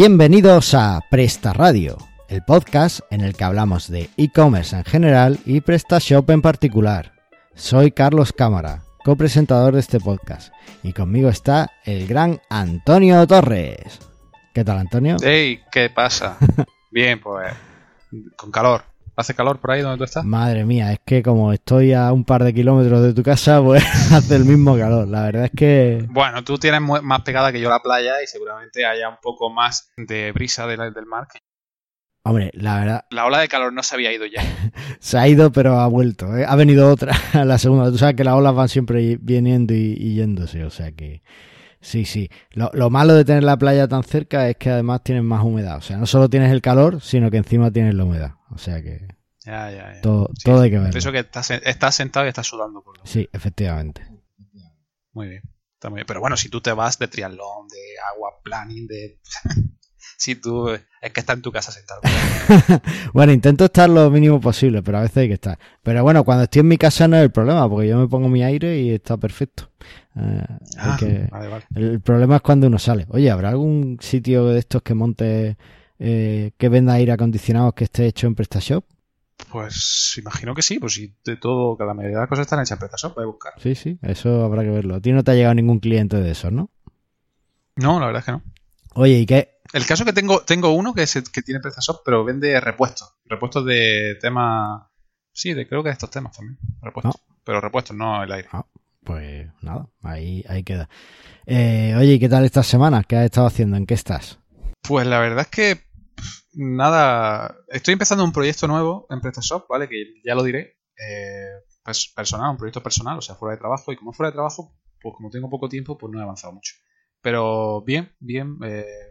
Bienvenidos a Presta Radio, el podcast en el que hablamos de e-commerce en general y PrestaShop en particular. Soy Carlos Cámara, copresentador de este podcast, y conmigo está el gran Antonio Torres. ¿Qué tal, Antonio? Hey, ¿qué pasa? Bien, pues con calor. ¿Hace calor por ahí donde tú estás? Madre mía, es que como estoy a un par de kilómetros de tu casa, pues hace el mismo calor. La verdad es que... Bueno, tú tienes más pegada que yo la playa y seguramente haya un poco más de brisa del mar. Hombre, la verdad... La ola de calor no se había ido ya. se ha ido, pero ha vuelto. ¿eh? Ha venido otra, la segunda. Tú sabes que las olas van siempre viniendo y, yéndose, o sea que... Sí, sí. Lo, lo, malo de tener la playa tan cerca es que además tienes más humedad. O sea, no solo tienes el calor, sino que encima tienes la humedad. O sea que. Ya, ya, ya. Todo, todo hay que ver. Eso que estás, estás, sentado y estás sudando. Por sí, efectivamente. Muy bien. Está muy bien. Pero bueno, si tú te vas de triatlón, de agua planning, de. si tú. Es que estás en tu casa sentado. bueno, intento estar lo mínimo posible, pero a veces hay que estar. Pero bueno, cuando estoy en mi casa no es el problema, porque yo me pongo mi aire y está perfecto. Eh, ah, vale, vale. El problema es cuando uno sale. Oye, ¿habrá algún sitio de estos que monte eh, que venda aire acondicionado que esté hecho en PrestaShop? Pues imagino que sí, pues si de todo, cada mayoría de las cosas están hechas en PrestaShop, voy a buscar. Sí, sí, eso habrá que verlo. A ti no te ha llegado ningún cliente de esos, ¿no? No, la verdad es que no. Oye, ¿y qué? El caso que tengo, tengo uno que, es, que tiene PrestaShop, pero vende repuestos. Repuestos de temas. Sí, de, creo que de estos temas también. Repuestos. Pero repuestos, no el aire. Ah, pues nada, ahí, ahí queda. Eh, oye, ¿y qué tal esta semana? ¿Qué has estado haciendo? ¿En qué estás? Pues la verdad es que nada, estoy empezando un proyecto nuevo en PrestaShop, ¿vale? Que ya lo diré. Eh, personal, un proyecto personal, o sea, fuera de trabajo. Y como fuera de trabajo, pues como tengo poco tiempo, pues no he avanzado mucho. Pero bien, bien. Eh,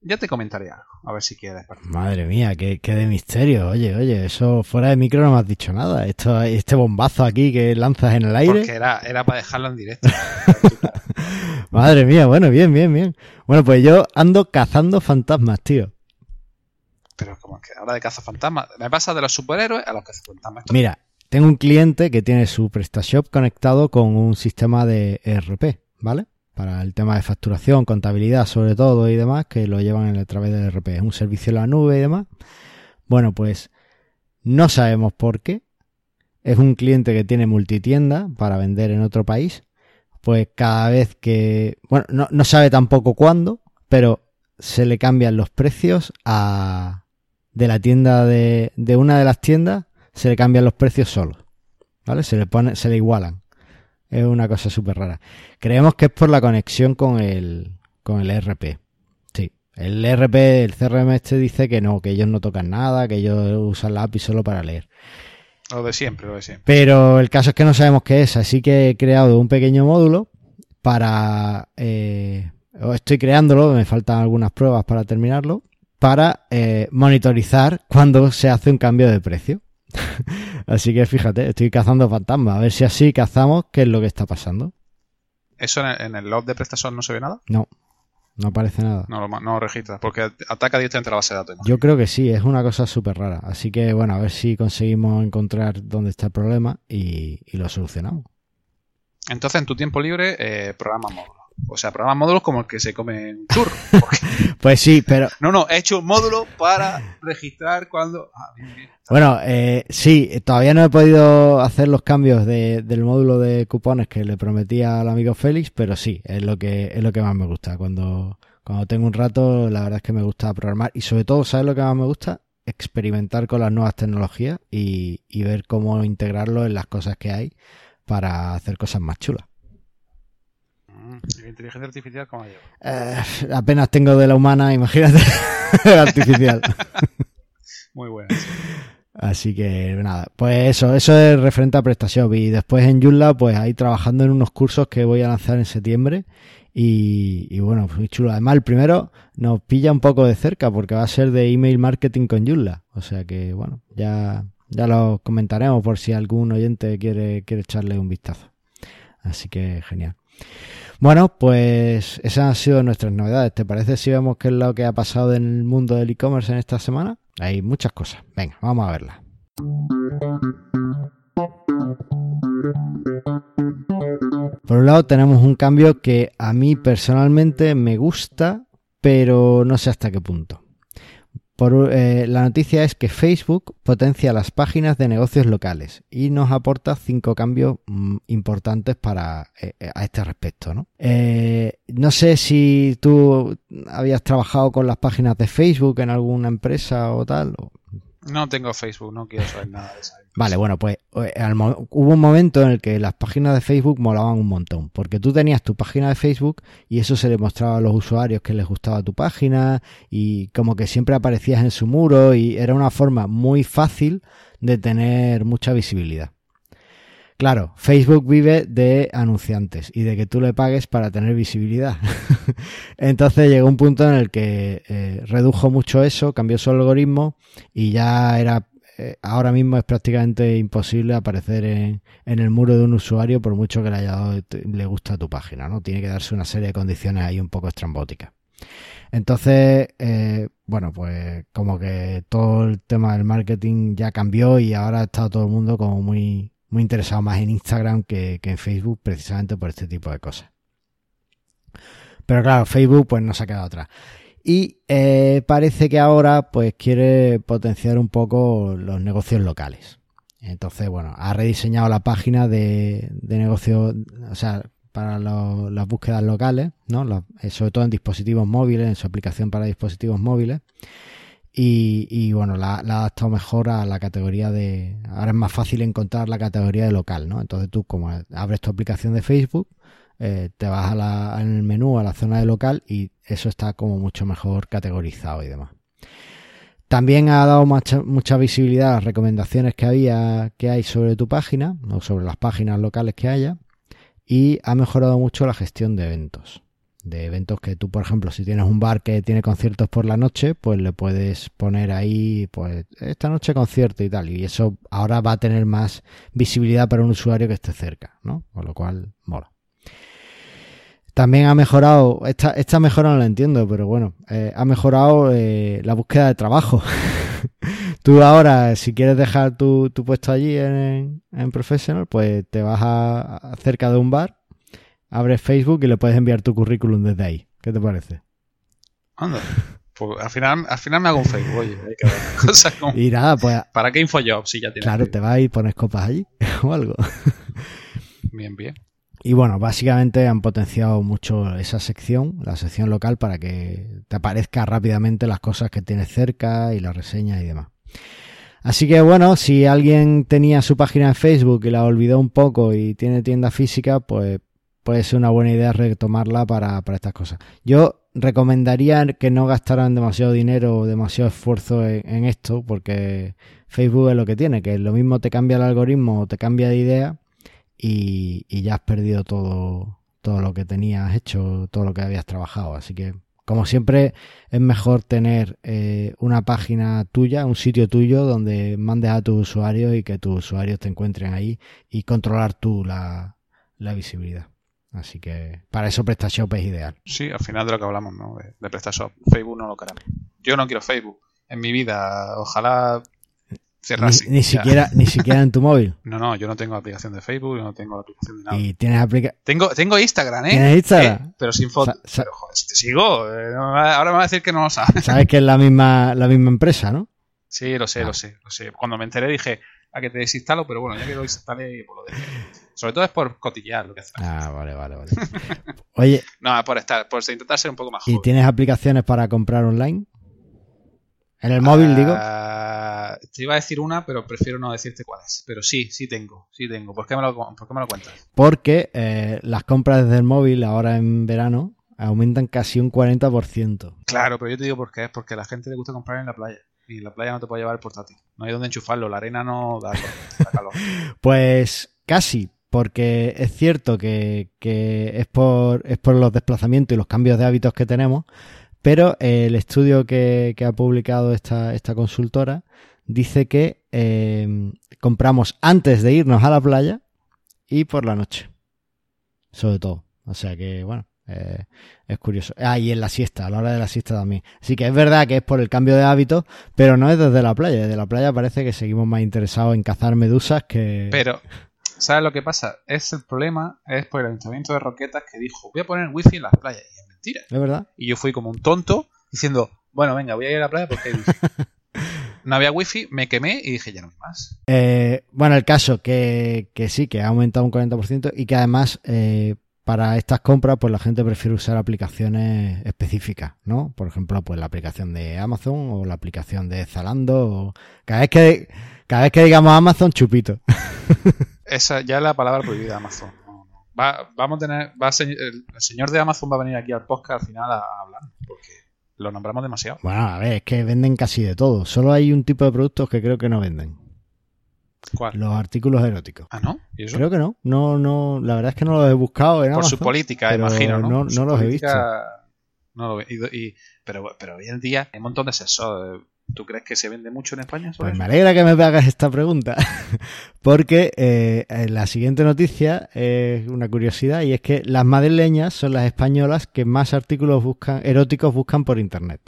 ya te comentaré algo, a ver si quieres. Madre mía, qué, qué, de misterio. Oye, oye, eso fuera de micro no me has dicho nada. Esto, este bombazo aquí que lanzas en el aire. Porque era, era para dejarlo en directo. Madre mía, bueno, bien, bien, bien. Bueno, pues yo ando cazando fantasmas, tío. Pero como que ahora de cazafantasmas, me pasa de los superhéroes a los cazafantasmas. Mira, tengo un cliente que tiene su PrestaShop conectado con un sistema de ERP, ¿vale? Para el tema de facturación, contabilidad sobre todo y demás, que lo llevan a través del ERP. Es un servicio en la nube y demás. Bueno, pues no sabemos por qué. Es un cliente que tiene multitienda para vender en otro país. Pues cada vez que... Bueno, no, no sabe tampoco cuándo, pero se le cambian los precios a, de la tienda de, de una de las tiendas se le cambian los precios solos. ¿Vale? Se le pone, se le igualan. Es una cosa súper rara. Creemos que es por la conexión con el, con el ERP. Sí. El ERP, el CRM este dice que no, que ellos no tocan nada, que ellos usan la API solo para leer. Lo de siempre, lo de siempre. Pero el caso es que no sabemos qué es, así que he creado un pequeño módulo para... Eh, estoy creándolo, me faltan algunas pruebas para terminarlo, para eh, monitorizar cuando se hace un cambio de precio. así que fíjate, estoy cazando fantasmas. A ver si así cazamos qué es lo que está pasando. ¿Eso en el, log de prestación no se ve nada? No, no aparece nada. No, no lo registra, porque ataca directamente la base de datos. Yo creo que sí, es una cosa súper rara. Así que bueno, a ver si conseguimos encontrar dónde está el problema y, lo solucionamos. Entonces, en tu tiempo libre, eh, programa módulo. O sea, programas módulos como el que se come un churro. pues sí, pero... No, no, he hecho un módulo para registrar cuando... Ah, bueno, eh, sí, todavía no he podido hacer los cambios del módulo de cupones que le prometía al amigo Félix, pero sí, es lo que, es lo que más me gusta. Cuando, cuando tengo un rato, la verdad es que me gusta programar y sobre todo, ¿sabes lo que más me gusta? Experimentar con las nuevas tecnologías y, y ver cómo integrarlo en las cosas que hay para hacer cosas más chulas. ¿La inteligencia artificial cómo lleva? Eh, apenas tengo de la humana, imagínate, artificial. Muy buena. Así que nada, pues eso, eso es referente a PrestaShop y después en Joomla pues ahí trabajando en unos cursos que voy a lanzar en septiembre y, bueno, muy chulo. Además el primero nos pilla un poco de cerca porque va a ser de email marketing con Joomla, o sea que bueno, ya, ya lo comentaremos por si algún oyente quiere, quiere echarle un vistazo. Así que genial. Bueno, pues esas han sido nuestras novedades. ¿Te parece si vemos qué es lo que ha pasado en el mundo del e-commerce en esta semana? Hay muchas cosas. Venga, vamos a verlas. Por un lado tenemos un cambio que a mí personalmente me gusta, pero no sé hasta qué punto. Por, eh, la noticia es que Facebook potencia las páginas de negocios locales y nos aporta cinco cambios mm, importantes para eh, a este respecto. ¿no? Eh, no sé si tú habías trabajado con las páginas de Facebook en alguna empresa o tal. No tengo Facebook, no quiero saber nada de eso. Vale, bueno, pues eh, hubo un momento en el que las páginas de Facebook molaban un montón, porque tú tenías tu página de Facebook y eso se le mostraba a los usuarios que les gustaba tu página y como que siempre aparecías en su muro y era una forma muy fácil de tener mucha visibilidad. Claro, Facebook vive de anunciantes y de que tú le pagues para tener visibilidad. Entonces llegó un punto en el que eh, redujo mucho eso, cambió su algoritmo y ya era eh, ahora mismo es prácticamente imposible aparecer en, el muro de un usuario por mucho que le haya dado, le gusta tu página, ¿no? Tiene que darse una serie de condiciones ahí un poco estrambóticas. Entonces, eh, bueno, pues como que todo el tema del marketing ya cambió y ahora está todo el mundo como muy, muy interesado más en Instagram que, que en Facebook precisamente por este tipo de cosas. Pero claro, Facebook pues no se ha quedado atrás y eh, parece que ahora pues quiere potenciar un poco los negocios locales. Entonces, bueno, ha rediseñado la página de, de negocios, o sea, para las búsquedas locales, ¿no? Eh, sobre todo en dispositivos móviles, en su aplicación para dispositivos móviles. Y, y bueno, la, ha adaptado mejor a la categoría de... Ahora es más fácil encontrar la categoría de local, ¿no? Entonces tú como abres tu aplicación de Facebook, eh, te vas a la, en el menú a la zona de local y eso está como mucho mejor categorizado y demás. También ha dado mucha, mucha visibilidad a las recomendaciones que había, que hay sobre tu página, o sobre las páginas locales que haya, y ha mejorado mucho la gestión de eventos. De eventos que tú, por ejemplo, si tienes un bar que tiene conciertos por la noche, pues le puedes poner ahí, pues, esta noche concierto y tal. Y eso ahora va a tener más visibilidad para un usuario que esté cerca, ¿no? Con lo cual, mola. También ha mejorado, esta, esta mejora no la entiendo, pero bueno, eh, ha mejorado eh, la búsqueda de trabajo. Tú ahora, si quieres dejar tu, tu puesto allí en, en, Professional, pues te vas a, cerca de un bar, abres Facebook y le puedes enviar tu currículum desde ahí. ¿Qué te parece? Anda. Pues al final, al final me hago un Facebook, oye, hay que ver cosas como... Y nada, pues... ¿Para qué InfoJob si ya tienes Claro, te vas y pones copas allí o algo. Bien, bien. Y bueno, básicamente han potenciado mucho esa sección, la sección local, para que te aparezca rápidamente las cosas que tienes cerca y las reseñas y demás. Así que bueno, si alguien tenía su página en Facebook y la olvidó un poco y tiene tienda física, pues puede ser una buena idea retomarla para, estas cosas. Yo recomendaría que no gastaran demasiado dinero o demasiado esfuerzo en, esto, porque Facebook es lo que tiene, que lo mismo te cambia el algoritmo o te cambia de idea y, ya has perdido todo, todo lo que tenías hecho, todo lo que habías trabajado. Así que, como siempre, es mejor tener eh, una página tuya, un sitio tuyo donde mandes a tus usuarios y que tus usuarios te encuentren ahí y controlar tú la visibilidad. Así que para eso PrestaShop es ideal. Sí, al final de lo que hablamos, ¿no? De, de PrestaShop. Facebook no lo queremos. Yo no quiero Facebook en mi vida. Ojalá ni, siquiera, ni siquiera en tu móvil. No, no, yo no tengo aplicación de Facebook, yo no tengo aplicación de nada. Y tienes aplicación. Tengo, tengo Instagram, ¿eh? ¿Tienes Instagram? Eh, pero sin foto. pero joder, si te sigo, eh, ahora me va a decir que no lo sabes. Sabes que es la misma, la misma empresa, ¿no? Sí, lo sé, lo ah. sé, lo sé. Cuando me enteré dije, a que te desinstalo, pero bueno, ya que lo instalé, por pues lo dejé. Sobre todo es por cotillear lo que haces. Ah, vale, vale, vale. Oye. no, por estar, por intentar ser un poco más joven. ¿Y tienes aplicaciones para comprar online? En el móvil, digo. Ah, te iba a decir una, pero prefiero no decirte cuál es. Pero sí, sí tengo, sí tengo. ¿Por qué me lo, por qué me lo cuentas? Porque eh, las compras desde el móvil ahora en verano aumentan casi un 40%. Claro, pero yo te digo por qué. Es porque a la gente le gusta comprar en la playa. Y en la playa no te puede llevar el portátil. No hay donde enchufarlo. La arena no da, calor. pues casi, porque es cierto que, es, por, los desplazamientos y los cambios de hábitos que tenemos, pero el estudio que, ha publicado esta, consultora dice que eh, compramos antes de irnos a la playa y por la noche. Sobre todo. O sea que, bueno, eh, es curioso. Ah, y en la siesta, a la hora de la siesta también. Así que es verdad que es por el cambio de hábitos, pero no es desde la playa. Desde la playa parece que seguimos más interesados en cazar medusas que... Pero, ¿sabes lo que pasa? Es el problema, es por el ayuntamiento de Roquetas que dijo, voy a poner wifi en las playas mentira. Es verdad. Y yo fui como un tonto diciendo, bueno, venga, voy a ir a la playa porque hay wifi. no había wifi, me quemé y dije, ya no hay más. Eh, bueno, el caso que, que sí, que ha aumentado un 40% y que además eh, para estas compras, pues la gente prefiere usar aplicaciones específicas, ¿no? Por ejemplo, pues la aplicación de Amazon o la aplicación de Zalando. O... Cada vez que cada vez que digamos Amazon, chupito. Esa ya es la palabra prohibida Amazon. Va, vamos a tener, va a ser- el, señor de Amazon va a venir aquí al podcast al final a, a hablar, porque lo nombramos demasiado. Bueno, a ver, es que venden casi de todo. Solo hay un tipo de productos que creo que no venden. ¿Cuál? Los artículos eróticos. Ah, ¿no? ¿Y eso? Creo que no. No, no, la verdad es que no los he buscado en Por su política, imagino, ¿no? no- los he política, No lo y- y- pero, pero hoy en día hay un montón de sexos. ¿Tú crees que se vende mucho en España? sobre Pues me alegra que me hagas esta pregunta, porque eh, en la siguiente noticia es una curiosidad y es que las madrileñas son las españolas que más artículos buscan eróticos buscan por internet.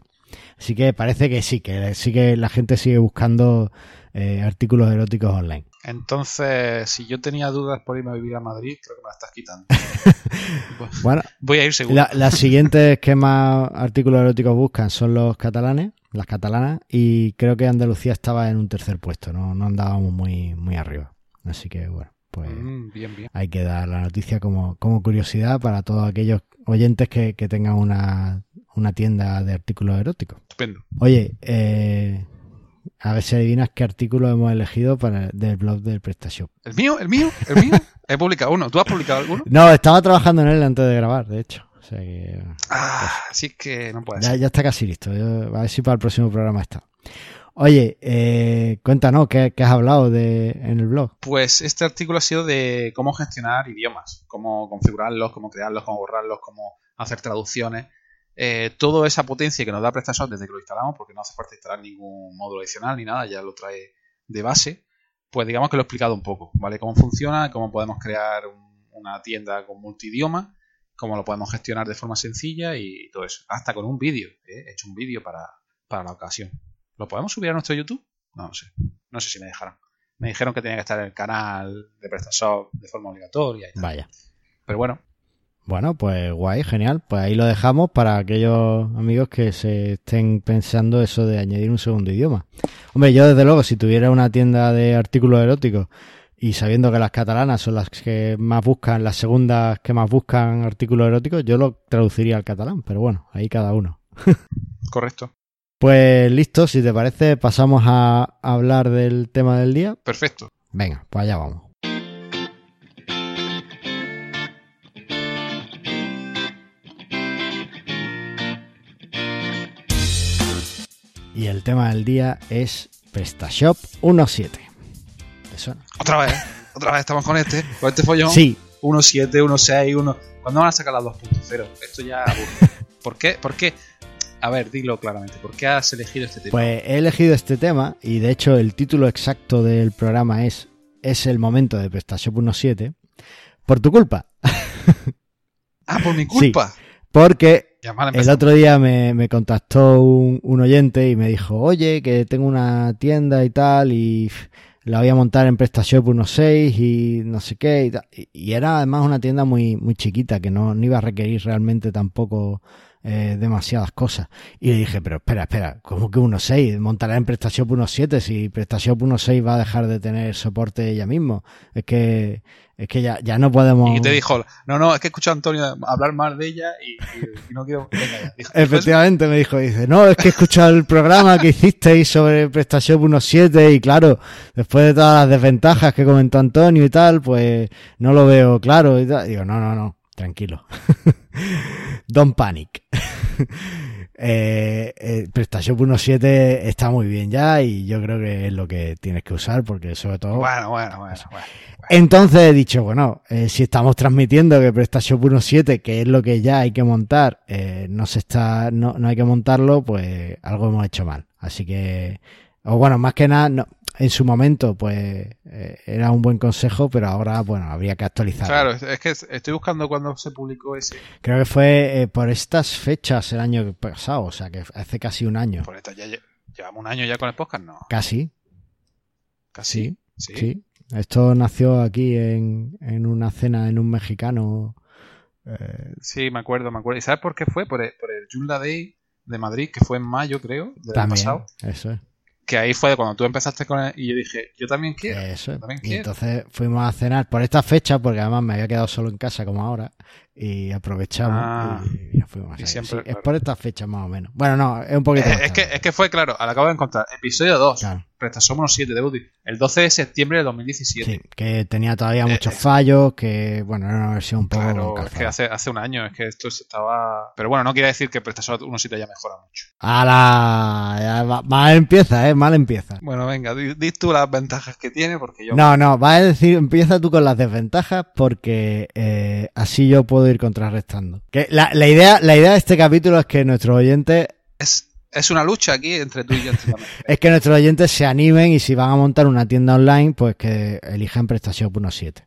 Así que parece que sí, que sí que la gente sigue buscando eh, artículos eróticos online. Entonces, si yo tenía dudas por irme a vivir a Madrid, creo que me las estás quitando. Bueno, Voy a ir seguro. la- las siguientes que más artículos eróticos buscan son los catalanes, las catalanas, y creo que Andalucía estaba en un tercer puesto, no, no andábamos muy, muy arriba. Así que bueno, pues Mm, bien, bien. hay que dar la noticia como, como curiosidad para todos aquellos oyentes que, que tengan una, una tienda de artículos eróticos. Estupendo. Oye, eh, a ver si adivinas qué artículo hemos elegido para del blog del PrestaShop. ¿El mío? ¿El mío? ¿El mío? He publicado uno. ¿Tú has publicado alguno? No, estaba trabajando en él antes de grabar, de hecho. Sea que Ah, sí es que no puede ya, ser. ya está casi listo. Yo- a ver si para el próximo programa está. Oye, eh, cuéntanos, ¿qué, qué has hablado de, en el blog? Pues este artículo ha sido de cómo gestionar idiomas, cómo configurarlos, cómo crearlos, cómo borrarlos, cómo hacer traducciones. Eh, toda esa potencia que nos da PrestaShop desde que lo instalamos, porque no hace falta instalar ningún módulo adicional ni nada, ya lo trae de base. Pues digamos que lo he explicado un poco, ¿vale? Cómo funciona, cómo podemos crear un- una tienda con multidioma, cómo lo podemos gestionar de forma sencilla y todo eso. Hasta con un vídeo, ¿eh? he hecho un vídeo para, para la ocasión. ¿Lo podemos subir a nuestro YouTube? No lo sé. No sé si me dejarán. Me dijeron que tenía que estar en el canal de PrestaShop de forma obligatoria y tal. Vaya. Pero bueno, Bueno, pues guay, genial. Pues ahí lo dejamos para aquellos amigos que se estén pensando eso de añadir un segundo idioma. Hombre, yo desde luego, si tuviera una tienda de artículos eróticos y sabiendo que las catalanas son las que más buscan, las segundas que más buscan artículos eróticos, yo lo traduciría al catalán, pero bueno, ahí cada uno. correcto. Pues listo, si te parece, pasamos a hablar del tema del día. Perfecto. Venga, pues allá vamos. Y el tema del día es PrestaShop 1.7. Otra vez, otra vez estamos con este, con este follón. Sí, 1.7, 1.6, 1. ¿Cuándo van a sacar la 2.0? Esto ya. ¿Por qué? ¿Por qué? A ver, dilo claramente. ¿Por qué has elegido este tema? pues he elegido este tema y de hecho el título exacto del programa es Es el momento de PrestaShop 1.7 por tu culpa. ah, por mi culpa. Porque Ya, mal El otro día me, me contactó un, un oyente y me dijo, oye, que tengo una tienda y tal, y la voy a montar en PrestaShop 1.6 y no sé qué. Y- y era además una tienda muy, muy chiquita, que no, no iba a requerir realmente tampoco eh, demasiadas cosas. Y le dije, pero espera, espera, ¿cómo que 1.6? Montará en PrestaShop 1.7 si PrestaShop 1.6 va a dejar de tener soporte ella mismo. Es que, es que ya, ya no podemos... Y te dijo, no, no, es que he escuchado a Antonio hablar mal de ella y, y- y no quiero. Venga. Dijo-. Efectivamente, me dijo, dice, no, es que he escuchado el programa que hicisteis sobre PrestaShop 1.7 y claro, después de todas las desventajas que comentó Antonio y tal, pues no lo veo claro y tal. Digo, no, no, no, tranquilo. Don't panic. eh, eh, PrestaShop 1.7 está muy bien ya y yo creo que es lo que tienes que usar porque sobre todo... Bueno, bueno, bueno, bueno. Entonces he dicho, bueno, eh, si estamos transmitiendo que PrestaShop 1.7, que es lo que ya hay que montar, eh, no se está, no, no hay que montarlo, pues algo hemos hecho mal. Así que, o bueno, más que nada, no, en su momento, pues eh, era un buen consejo, pero ahora, bueno, habría que actualizarlo. Claro, es que estoy buscando cuando se publicó ese. Creo que fue eh, por estas fechas el año pasado, o sea, que hace casi un año. Por esta, ya lle- llevamos un año ya con el podcast, no. Casi, Casi. sí. Sí. Esto nació aquí en, en una cena en un mexicano Eh, Sí, me acuerdo, me acuerdo. ¿Y sabes por qué fue? Por el, por el Day de Madrid, que fue en mayo, creo, del año también, pasado. eso es. Que ahí fue cuando tú empezaste con él y yo dije, yo también quiero. Eso es. también Y quiero. entonces fuimos a cenar por esta fecha, porque además me había quedado solo en casa como ahora, y aprovechamos Ah. y, fuimos a Y cenar. siempre, Sí, Es por esta fecha más o menos. Bueno, no, es un poquito más es, que, es que fue, claro, al acabo de encontrar. Episodio 2. Claro. PrestaShop 1.7 de Udemy. El 12 de septiembre de 2017. Sí, que tenía todavía Eh, muchos eh. fallos, que bueno, era una versión un poco Claro, es que hace, hace un año, es que esto se estaba... Pero bueno, no quiere decir que PrestaShop 1.7 ya mejora mucho. ¡Hala! Mal empieza, ¿eh? Mal empieza. Bueno, venga, di, di tú las ventajas que tiene porque yo... No, no, vas a decir, empieza tú con las desventajas porque eh, así yo puedo ir contrarrestando. Que la, la idea, la idea de este capítulo es que nuestros oyentes, Es, es una lucha aquí entre tú y yo. es que nuestros oyentes se animen y si van a montar una tienda online, pues que elijan PrestaShop 1.7.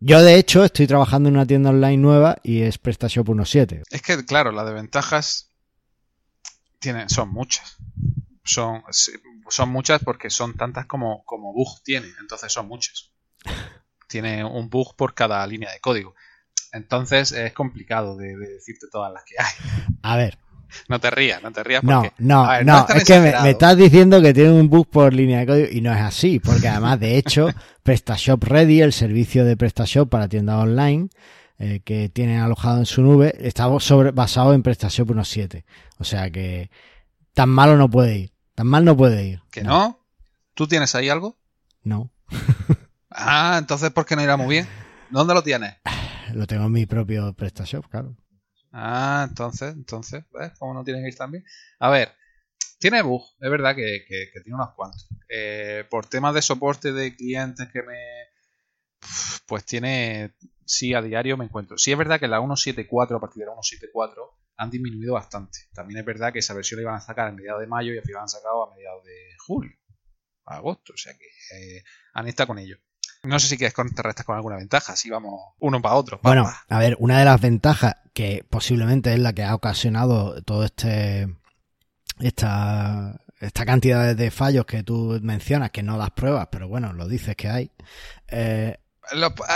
Yo de hecho estoy trabajando en una tienda online nueva y es PrestaShop 1.7. es que, claro, las desventajas tienen, son muchas. Son, son muchas porque son tantas como, como bug tiene. Entonces son muchas. Tiene un bug por cada línea de código. Entonces es complicado de, de decirte todas las que hay. A ver, No te rías, no te rías No, porque... no, ver, no, es que me, estás diciendo que tiene un bug por línea de código y no es así, porque además, de hecho, PrestaShop Ready, el servicio de PrestaShop para tiendas online, eh, que tienen alojado en su nube, está sobre, basado en PrestaShop 1.7. O sea que tan malo no puede ir, tan mal no puede ir. ¿Que no? ¿Tú tienes ahí algo? No, Ah, entonces ¿por qué no irá muy bien? ¿Dónde lo tienes? lo tengo en mi propio PrestaShop, claro. Ah, entonces, entonces, ¿ves cómo no tiene que ir tan bien? A ver, tiene bug, es verdad que, que- que tiene unos cuantos. Eh, por temas de soporte de clientes que me... Pues tiene... Sí, a diario me encuentro. Sí, es verdad que la 1.7.4, a partir de la 1.7.4, han disminuido bastante. También es verdad que esa versión la iban a sacar a mediados de mayo y al final la han sacado a mediados de julio, agosto. O sea que eh, han estado con ello. No sé si quieres contrarrestar con alguna ventaja, si vamos uno para otro. Bueno, a ver, una de las ventajas que posiblemente es la que ha ocasionado todo este esta esta cantidad de- fallos que tú mencionas que no das pruebas, pero bueno, lo dices que hay. Eh, Lo- voy,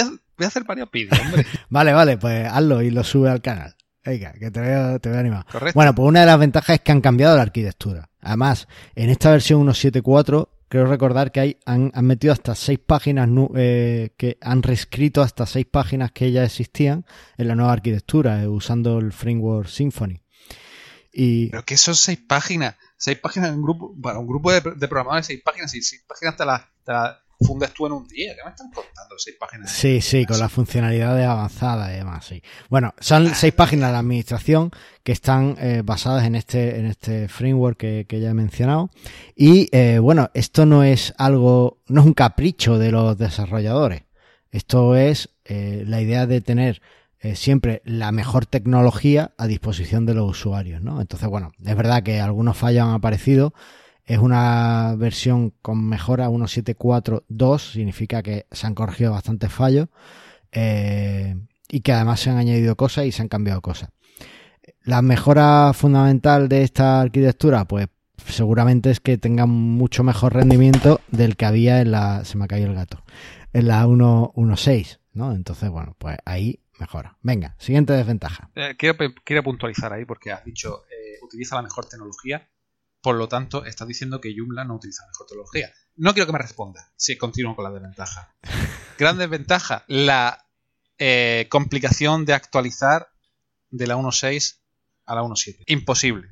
a, voy a hacer varios vídeos, hombre. vale, vale, pues hazlo y lo sube al canal. Venga, que te veo, te veo animado. Correcto. Bueno, pues una de las ventajas es que han cambiado la arquitectura. Además, en esta versión 1.7.4, creo recordar que hay, han, han metido hasta seis páginas, eh, que han reescrito hasta seis páginas que ya existían en la nueva arquitectura, eh, usando el framework Symfony. Y Pero que son seis páginas. Seis páginas en un grupo. Bueno, un grupo de, programadores, seis páginas. Y seis páginas te las las fundes tú en un día. ¿Qué me están contando? Seis páginas. Sí, sí, con las funcionalidades avanzadas y demás, sí. Bueno, son seis páginas de administración que están eh, basadas en este, en este framework que, que ya he mencionado. Y eh, bueno, esto no es algo, no es un capricho de los desarrolladores. Esto es eh, la idea de tener eh, siempre la mejor tecnología a disposición de los usuarios, ¿no? Entonces, bueno, es verdad que algunos fallos han aparecido. Es una versión con mejora 1.7.4.2, significa que se han corregido bastantes fallos eh, y que además se han añadido cosas y se han cambiado cosas. La mejora fundamental de esta arquitectura, pues seguramente es que tenga mucho mejor rendimiento del que había en la, se me ha caído el gato, en la 1.1.6, ¿no? Entonces, bueno, pues ahí mejora. Venga, siguiente desventaja. Eh, quiero, quiero puntualizar ahí porque has dicho eh, utiliza la mejor tecnología. Por lo tanto, estás diciendo que Joomla no utiliza la mejor tecnología. No quiero que me responda si continúo con la desventaja. Gran desventaja, la eh, complicación de actualizar de la 1.6 a la 1.7. Imposible.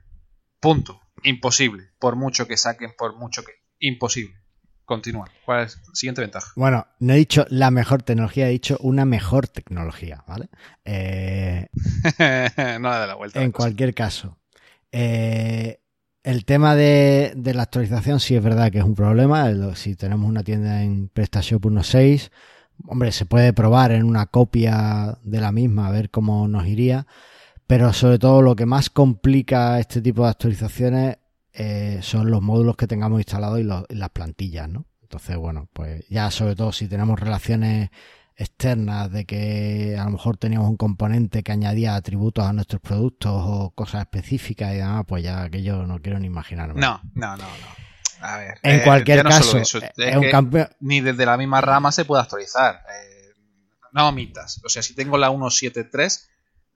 Punto. Imposible. Por mucho que saquen, por mucho que... Imposible. Continúa. ¿Cuál es la siguiente ventaja? Bueno, no he dicho la mejor tecnología, he dicho una mejor tecnología, ¿vale? Eh, no le da la vuelta. la en cualquier caso, eh, el tema de, la actualización sí es verdad que es un problema. Si tenemos una tienda en PrestaShop 1.6, hombre, se puede probar en una copia de la misma a ver cómo nos iría. Pero sobre todo lo que más complica este tipo de actualizaciones eh, son los módulos que tengamos instalados y, y las plantillas, ¿no? Entonces, bueno, pues ya sobre todo si tenemos relaciones externas de que a lo mejor teníamos un componente que añadía atributos a nuestros productos o cosas específicas y demás, pues ya que yo no quiero ni imaginarme. No, no, no, no. A ver. En eh, cualquier no caso, solo eso, es es un que cambio. ni desde la misma rama se puede actualizar. Eh, no omitas. O sea, si tengo la 1.7.3,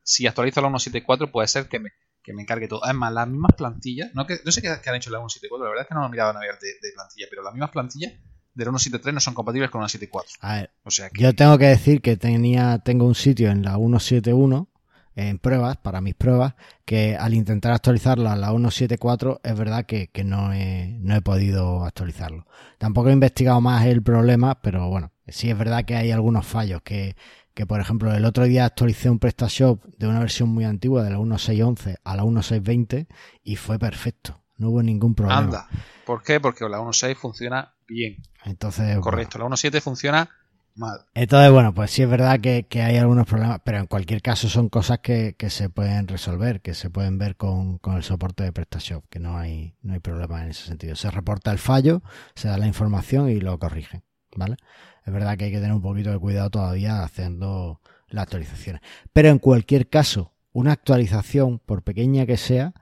si actualizo la 1.7.4 puede ser que me, que me encargue todo. Además, las mismas plantillas, no, que, no sé qué, han hecho la 1.7.4, la verdad es que no lo he mirado a navegar de, de plantilla, pero las mismas plantillas de la 1.7.3 no son compatibles con la 1.7.4. A ver, O sea que yo tengo que decir que tenía, tengo un sitio en la 171 en pruebas, para mis pruebas, que al intentar actualizarla a la 1.7.4 es verdad que, que no, he, no he podido actualizarlo. Tampoco he investigado más el problema, pero bueno, sí es verdad que hay algunos fallos que, que por ejemplo el otro día actualicé un PrestaShop de una versión muy antigua de la 1.6.11 a la 1.6.20 y fue perfecto. No hubo ningún problema. anda. ¿Por qué? Porque la 1.6 funciona bien. Entonces, Correcto. La 1.7 funciona mal. Entonces, bueno, pues sí es verdad que, que hay algunos problemas, pero en cualquier caso son cosas que, que se pueden resolver, que se pueden ver con, con el soporte de PrestaShop, que no hay, no hay problema en ese sentido. Se reporta el fallo, se da la información y lo corrigen, ¿vale? Es verdad que hay que tener un poquito de cuidado todavía haciendo las actualizaciones. Pero en cualquier caso, una actualización, por pequeña que sea,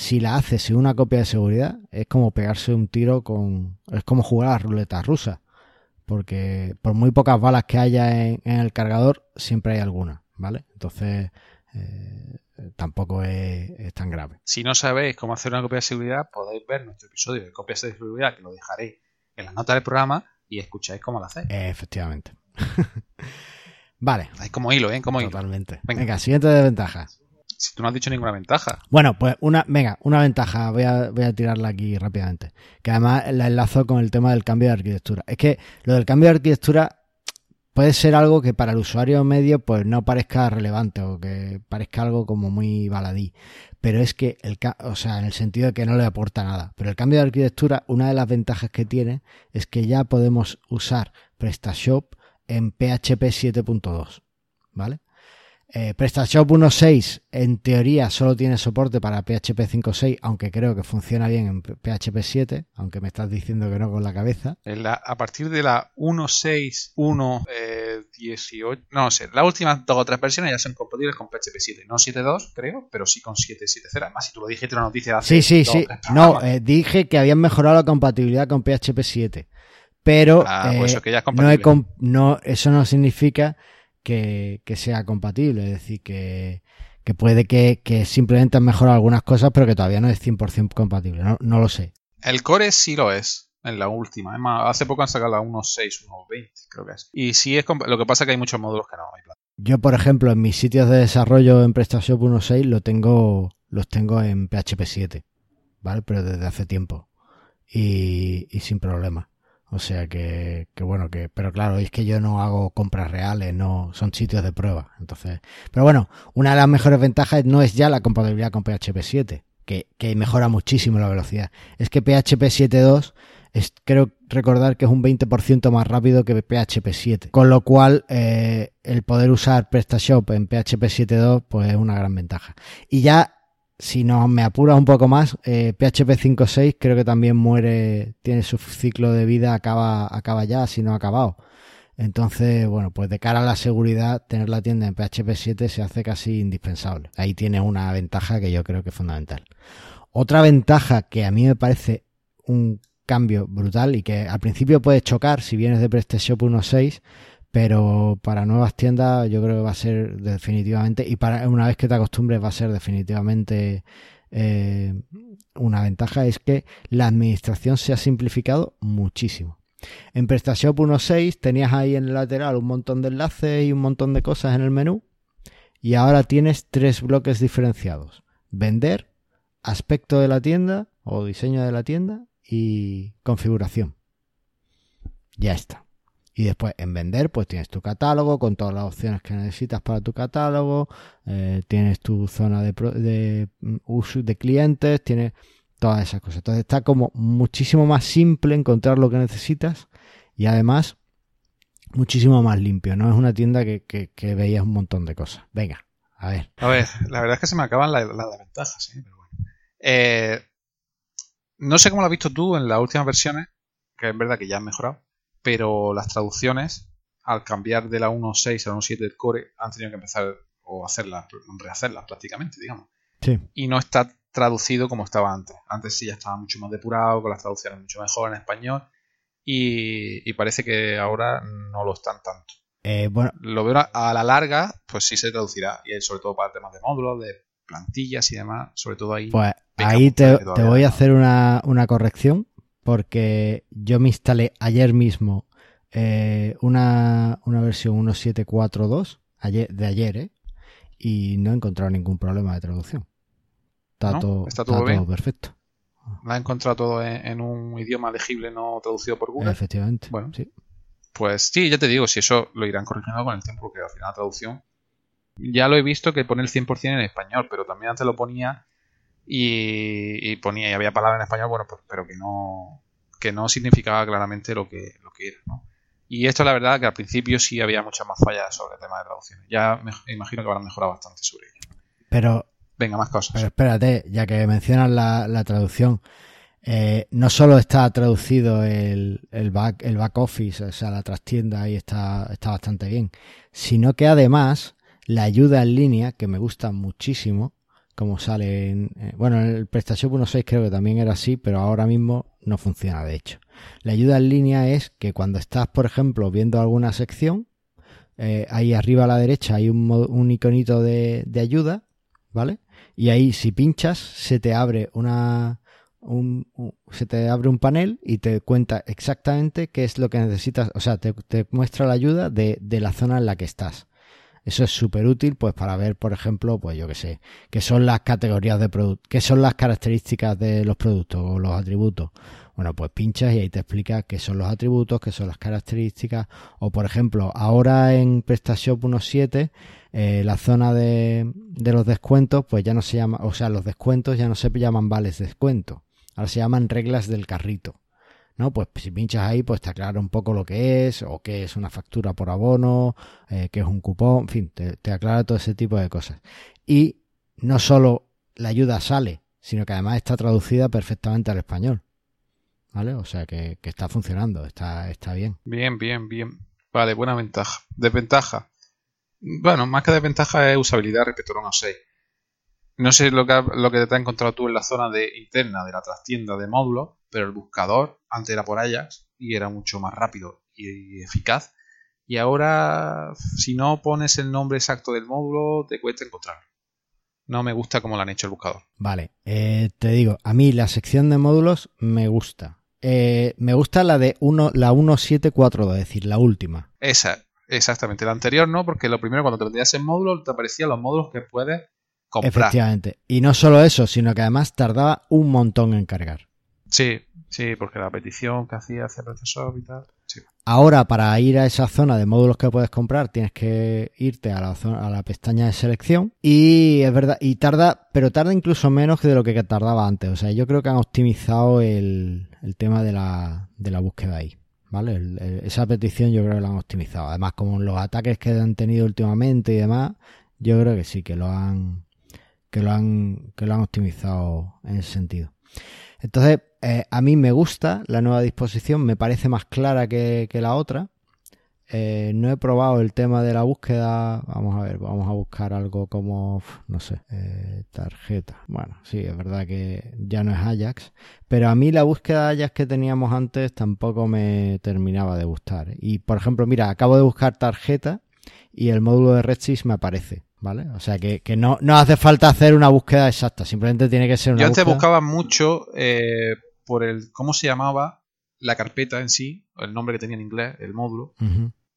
si la haces sin una copia de seguridad, es como pegarse un tiro con... es como jugar a la ruleta rusa porque por muy pocas balas que haya en, en el cargador, siempre hay alguna, ¿vale? Entonces, eh, tampoco es, es, tan grave. Si no sabéis cómo hacer una copia de seguridad, podéis ver nuestro episodio de copias de seguridad, que lo dejaré en las notas del programa, y escucháis cómo lo hacéis. Efectivamente. vale. Hay como hilo, ¿eh? Como hilo. Totalmente. Venga. venga, siguiente desventaja. Si tú no has dicho ninguna ventaja. Bueno, pues una, venga, una ventaja, voy a, voy a tirarla aquí rápidamente. Que además la enlazo con el tema del cambio de arquitectura. Es que lo del cambio de arquitectura puede ser algo que para el usuario medio pues no parezca relevante o que parezca algo como muy baladí. Pero es que, el, o sea, en el sentido de que no le aporta nada. Pero el cambio de arquitectura, una de las ventajas que tiene es que ya podemos usar PrestaShop en PHP 7.2. ¿Vale? Eh, PrestaShop 1.6 en teoría solo tiene soporte para PHP 5.6, aunque creo que funciona bien en PHP 7, aunque me estás diciendo que no con la cabeza. La, a partir de la 1.6, eh, 18, no sé, las últimas dos o tres versiones ya son compatibles con PHP 7, no 7.2 creo, pero sí con 7.7.0 Además, si tú lo dijiste en la noticia hace Sí, sí, sí. No, eh, dije que habían mejorado la compatibilidad con PHP 7, pero ah, pues eso, que ya es no, he comp no, eso no significa que, que, sea compatible. Es decir, que, que puede que, que, simplemente han mejorado algunas cosas, pero que todavía no es 100% compatible. No, no, lo sé. El core sí lo es. En la última. Es más, hace poco han sacado la 1.6, 1.20, creo que es. Y sí es lo que pasa es que hay muchos módulos que no hay plan. Yo, por ejemplo, en mis sitios de desarrollo en PrestaShop 1.6 lo tengo, los tengo en PHP 7, ¿vale? Pero desde hace tiempo. Y, y sin problema. O sea que, que, bueno, que, pero claro, es que yo no hago compras reales, no, son sitios de prueba. Entonces, pero bueno, una de las mejores ventajas no es ya la compatibilidad con PHP 7, que, que mejora muchísimo la velocidad. Es que PHP 7.2 es, creo recordar que es un 20% más rápido que PHP 7. Con lo cual, eh, el poder usar PrestaShop en PHP 7.2, pues es una gran ventaja. Y ya si no me apura un poco más, eh, PHP 5.6 creo que también muere, tiene su ciclo de vida, acaba, acaba ya, si no ha acabado. Entonces, bueno, pues de cara a la seguridad, tener la tienda en PHP 7 se hace casi indispensable. Ahí tiene una ventaja que yo creo que es fundamental. Otra ventaja que a mí me parece un cambio brutal y que al principio puede chocar si vienes de PrestaShop 1.6, pero para nuevas tiendas yo creo que va a ser definitivamente y para una vez que te acostumbres va a ser definitivamente eh, una ventaja es que la administración se ha simplificado muchísimo. En PrestaShop 1.6 tenías ahí en el lateral un montón de enlaces y un montón de cosas en el menú y ahora tienes tres bloques diferenciados. Vender, aspecto de la tienda o diseño de la tienda y configuración. Ya está. Y después en vender, pues tienes tu catálogo con todas las opciones que necesitas para tu catálogo, eh, tienes tu zona de, de uso de clientes, tienes todas esas cosas. Entonces está como muchísimo más simple encontrar lo que necesitas y además muchísimo más limpio. No es una tienda que, que, veías un montón de cosas. Venga, a ver. A ver, la verdad es que se me acaban las la, la ventajas, ¿sí? pero bueno. Eh, no sé cómo lo has visto tú en las últimas versiones, que es verdad que ya han mejorado pero las traducciones, al cambiar de la 1.6 a la 1.7 del core, han tenido que empezar o hacerlas, rehacerlas prácticamente, digamos. Sí. Y no está traducido como estaba antes. Antes sí ya estaba mucho más depurado, con las traducciones mucho mejor en español, y, y parece que ahora no lo están tanto. Eh, bueno, Lo veo a, a la larga, pues sí se traducirá. Y sobre todo para temas de módulos, de plantillas y demás. Sobre todo ahí. pues ahí te, te voy a hacer una, una corrección porque yo me instalé ayer mismo eh, una, una versión 1742 ayer, de ayer, ¿eh? Y no he encontrado ningún problema de traducción. Está, ¿No? todo, ¿Está está todo bien? todo perfecto. Lo ha encontrado todo en, en un idioma legible no traducido por Google. Efectivamente. Bueno. sí. Pues sí, ya te digo, si eso lo irán corrigiendo con el tiempo, porque al final la traducción. Ya lo he visto que pone el 100% en español, pero también antes lo ponía y, y ponía y había palabras en español, bueno, pues, pero que no que no significaba claramente lo que, lo que era, ¿no? Y esto la verdad que al principio sí había muchas más fallas sobre el tema de traducciones. Ya me imagino que habrán mejorado bastante sobre ello. Pero Venga, más cosas. Pero espérate, ya que mencionas la, la traducción, eh, no solo está traducido el, el, back, el back office, o sea, la trastienda ahí está, está bastante bien, sino que además la ayuda en línea, que me gusta muchísimo, como sale en, eh, bueno, en el PrestaShop 1.6 creo que también era así, pero ahora mismo no funciona de hecho. La ayuda en línea es que cuando estás, por ejemplo, viendo alguna sección, eh, ahí arriba a la derecha hay un, un iconito de, de ayuda, ¿vale? Y ahí si pinchas se te abre una un, un- se te abre un panel y te cuenta exactamente qué es lo que necesitas, o sea, te, te muestra la ayuda de, de la zona en la que estás. Eso es súper útil, pues, para ver, por ejemplo, pues yo qué sé, qué son las categorías de productos, qué son las características de los productos o los atributos. Bueno, pues pinchas y ahí te explica qué son los atributos, qué son las características. O, por ejemplo, ahora en PrestaShop 1.7, eh, la zona de, de los descuentos, pues ya no se llama, o sea, los descuentos ya no se llaman vales de descuento. Ahora se llaman reglas del carrito. ¿No? Pues si pinchas ahí, pues te aclara un poco lo que es, o qué es una factura por abono, eh, qué es un cupón, en fin, te, aclara todo ese tipo de cosas. Y no solo la ayuda sale, sino que además está traducida perfectamente al español. ¿Vale? O sea que, que está funcionando, está, está bien. Bien, bien, bien. Vale, buena ventaja. Desventaja. Bueno, más que desventaja es usabilidad respecto a 1.6. No sé lo que, lo que te has encontrado tú en la zona de interna de la trastienda de módulos, pero el buscador antes era por Ajax y era mucho más rápido y eficaz. Y ahora, si no pones el nombre exacto del módulo, te cuesta encontrarlo. No me gusta cómo lo han hecho el buscador. Vale, eh, te digo, a mí la sección de módulos me gusta. Eh, me gusta la de uno, la 1742, es decir, la última. Esa, exactamente. La anterior no, porque lo primero cuando te metías en módulo te aparecían los módulos que puedes comprar. Efectivamente. Y no solo eso, sino que además tardaba un montón en cargar. Sí, sí, porque la petición que hacía hacia PrestaShop y tal. Sí. Ahora, para ir a esa zona de módulos que puedes comprar, tienes que irte a la, zona, a la pestaña de selección. Y es verdad, y tarda, pero tarda incluso menos que de lo que tardaba antes. O sea, yo creo que han optimizado el, el tema de la, de la búsqueda ahí. ¿Vale? El- el- esa petición yo creo que la han optimizado. Además, como los ataques que han tenido últimamente y demás, yo creo que sí, que lo han, que lo han, que lo han optimizado en ese sentido. Entonces, eh, a mí me gusta la nueva disposición, me parece más clara que, la otra. Eh, no he probado el tema de la búsqueda. Vamos a ver, vamos a buscar algo como, no sé, eh, tarjeta. Bueno, sí, es verdad que ya no es Ajax. Pero a mí la búsqueda de Ajax que teníamos antes tampoco me terminaba de gustar. Y por ejemplo, mira, acabo de buscar tarjeta y el módulo de Redsys me aparece. ¿Vale? O sea que, que no, no hace falta hacer una búsqueda exacta, simplemente tiene que ser una Yo antes búsqueda- buscaba mucho eh, por el cómo se llamaba la carpeta en sí, o el nombre que tenía en inglés, el módulo,